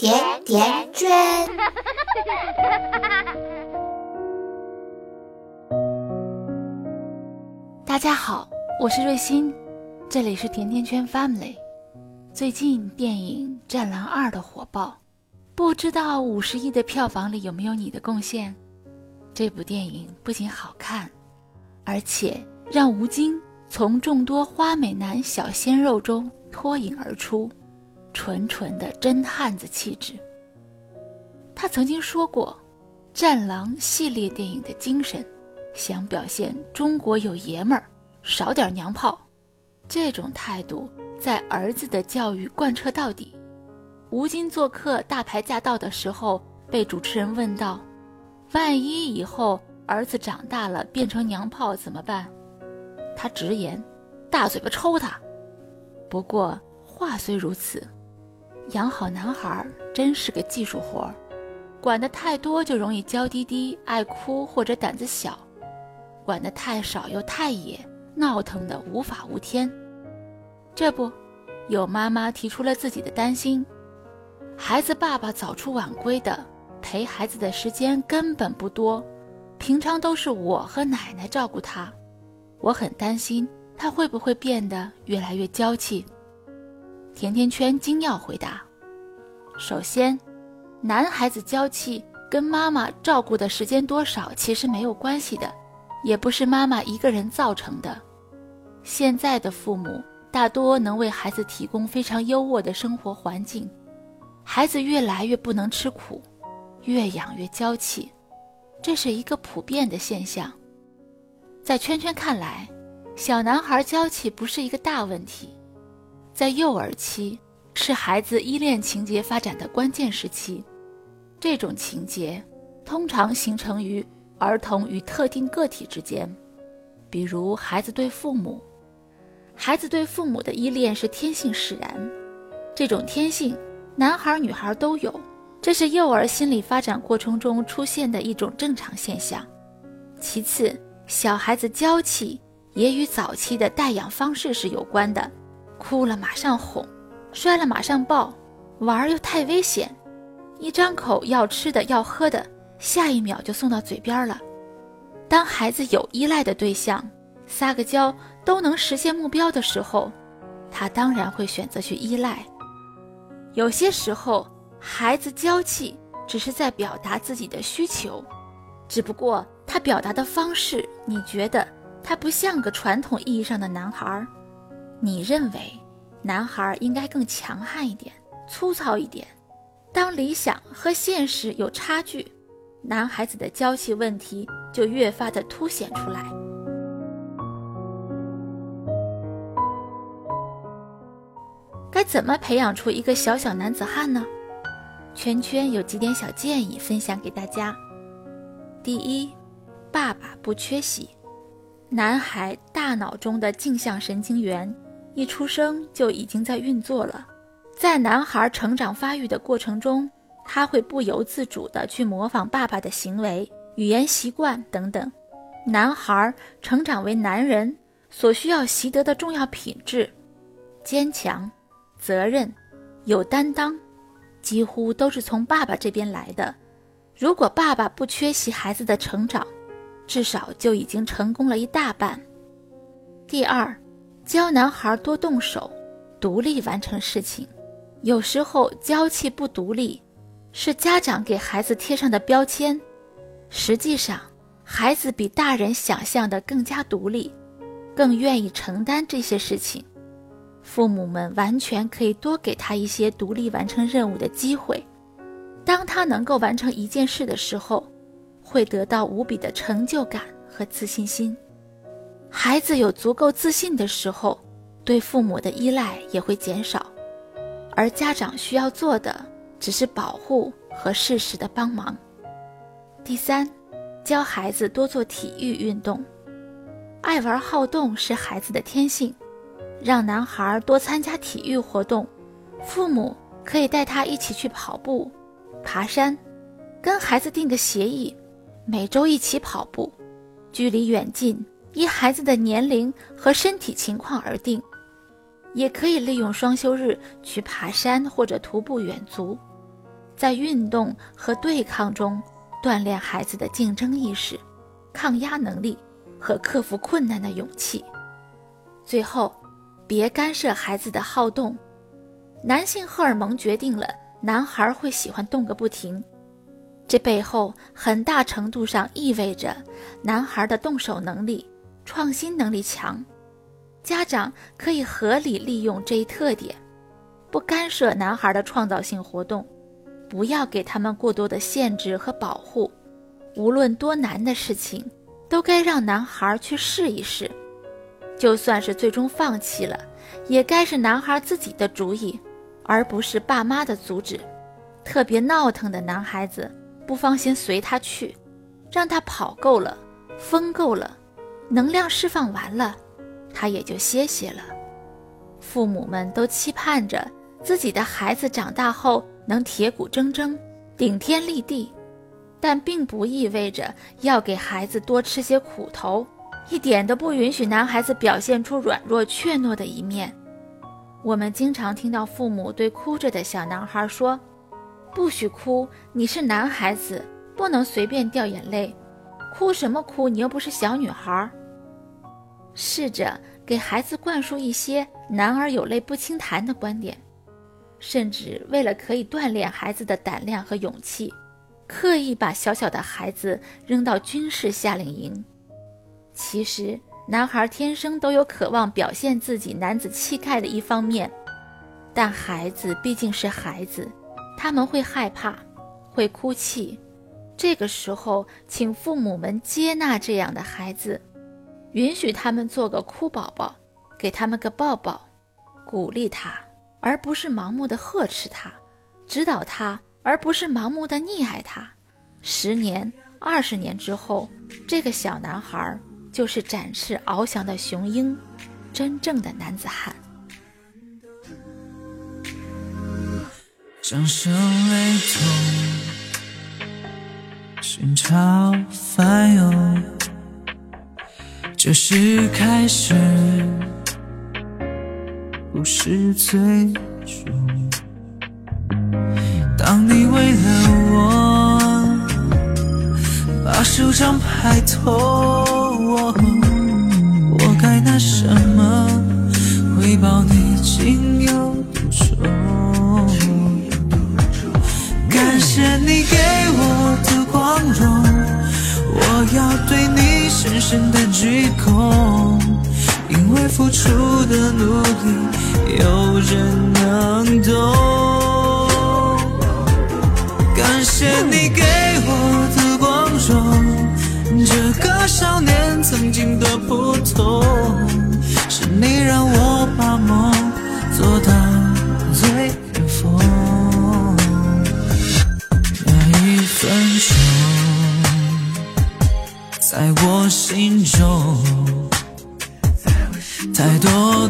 甜甜圈。大家好，我是瑞欣，这里是甜甜圈 Family。最近电影《战狼二》的火爆，不知道五十亿的票房里有没有你的贡献？这部电影不仅好看，而且让吴京从众多花美男小鲜肉中脱颖而出。纯纯的真汉子气质。他曾经说过，《战狼》系列电影的精神，想表现中国有爷们儿，少点娘炮。这种态度在儿子的教育贯彻到底。吴京做客大牌驾到的时候，被主持人问到：“万一以后儿子长大了变成娘炮怎么办？”他直言：“大嘴巴抽他。”不过话虽如此。养好男孩真是个技术活儿，管得太多就容易娇滴滴、爱哭或者胆子小；管得太少又太野，闹腾的无法无天。这不，有妈妈提出了自己的担心：孩子爸爸早出晚归的，陪孩子的时间根本不多，平常都是我和奶奶照顾他，我很担心他会不会变得越来越娇气。甜甜圈精要回答：首先，男孩子娇气跟妈妈照顾的时间多少其实没有关系的，也不是妈妈一个人造成的。现在的父母大多能为孩子提供非常优渥的生活环境，孩子越来越不能吃苦，越养越娇气，这是一个普遍的现象。在圈圈看来，小男孩娇气不是一个大问题。在幼儿期是孩子依恋情节发展的关键时期，这种情节通常形成于儿童与特定个体之间，比如孩子对父母。孩子对父母的依恋是天性使然，这种天性男孩女孩都有，这是幼儿心理发展过程中出现的一种正常现象。其次，小孩子娇气也与早期的带养方式是有关的。哭了马上哄，摔了马上抱，玩又太危险，一张口要吃的要喝的，下一秒就送到嘴边了。当孩子有依赖的对象，撒个娇都能实现目标的时候，他当然会选择去依赖。有些时候，孩子娇气只是在表达自己的需求，只不过他表达的方式，你觉得他不像个传统意义上的男孩儿。你认为，男孩应该更强悍一点、粗糙一点。当理想和现实有差距，男孩子的娇气问题就越发的凸显出来。该怎么培养出一个小小男子汉呢？圈圈有几点小建议分享给大家。第一，爸爸不缺席。男孩大脑中的镜像神经元。一出生就已经在运作了，在男孩成长发育的过程中，他会不由自主地去模仿爸爸的行为、语言习惯等等。男孩成长为男人所需要习得的重要品质，坚强、责任、有担当，几乎都是从爸爸这边来的。如果爸爸不缺席孩子的成长，至少就已经成功了一大半。第二。教男孩多动手，独立完成事情。有时候娇气不独立，是家长给孩子贴上的标签。实际上，孩子比大人想象的更加独立，更愿意承担这些事情。父母们完全可以多给他一些独立完成任务的机会。当他能够完成一件事的时候，会得到无比的成就感和自信心。孩子有足够自信的时候，对父母的依赖也会减少，而家长需要做的只是保护和适时的帮忙。第三，教孩子多做体育运动，爱玩好动是孩子的天性，让男孩多参加体育活动，父母可以带他一起去跑步、爬山，跟孩子定个协议，每周一起跑步，距离远近。依孩子的年龄和身体情况而定，也可以利用双休日去爬山或者徒步远足。在运动和对抗中锻炼孩子的竞争意识、抗压能力和克服困难的勇气。最后，别干涉孩子的好动。男性荷尔蒙决定了男孩会喜欢动个不停，这背后很大程度上意味着男孩的动手能力、创新能力强。家长可以合理利用这一特点，不干涉男孩的创造性活动，不要给他们过多的限制和保护。无论多难的事情，都该让男孩去试一试。就算是最终放弃了，也该是男孩自己的主意，而不是爸妈的阻止。特别闹腾的男孩子，不妨先随他去，让他跑够了，疯够了，能量释放完了。他也就歇歇了。父母们都期盼着自己的孩子长大后能铁骨铮铮、顶天立地，但并不意味着要给孩子多吃些苦头，一点都不允许男孩子表现出软弱怯懦的一面。我们经常听到父母对哭着的小男孩说：“不许哭，你是男孩子，不能随便掉眼泪。哭什么哭？你又不是小女孩。”试着给孩子灌输一些“男儿有泪不轻弹”的观点，甚至为了可以锻炼孩子的胆量和勇气，刻意把小小的孩子扔到军事夏令营。其实，男孩天生都有渴望表现自己男子气概的一方面，但孩子毕竟是孩子，他们会害怕，会哭泣。这个时候，请父母们接纳这样的孩子。允许他们做个哭宝宝，给他们个抱抱，鼓励他，而不是盲目的呵斥他；指导他，而不是盲目的溺爱他。十年、二十年之后，这个小男孩就是展翅翱翔的雄鹰，真正的男子汉。掌声雷同，心潮翻涌。这是开始，不是最终。当你为了我把手掌拍痛，我该拿什么回报你情有独钟？感谢你给我的光荣，我要对你。深深的鞠躬，因为付出的努力，有人能懂。感谢你给我的光荣，这个少年曾经的普通，是你让我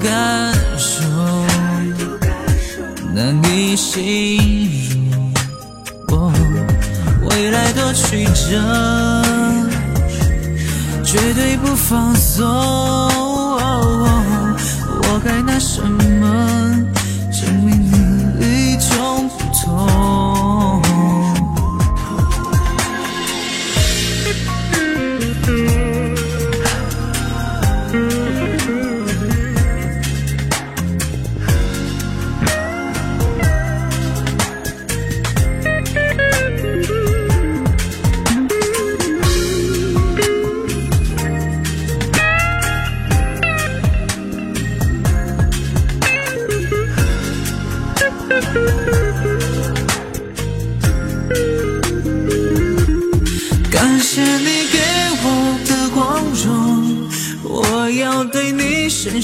感受难以形容。未来多曲折，绝对不放松。我该拿什么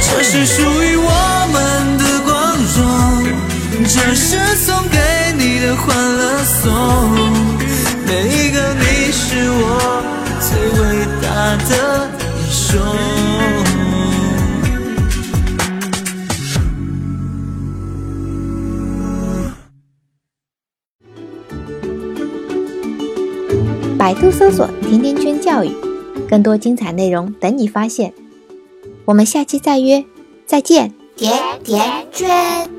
这是属于我们的光荣，这是送给你的欢乐颂。每一个你是我最伟大的英雄。百度搜索“甜甜圈教育”，更多精彩内容等你发现。我们下期再约，再见。甜甜圈。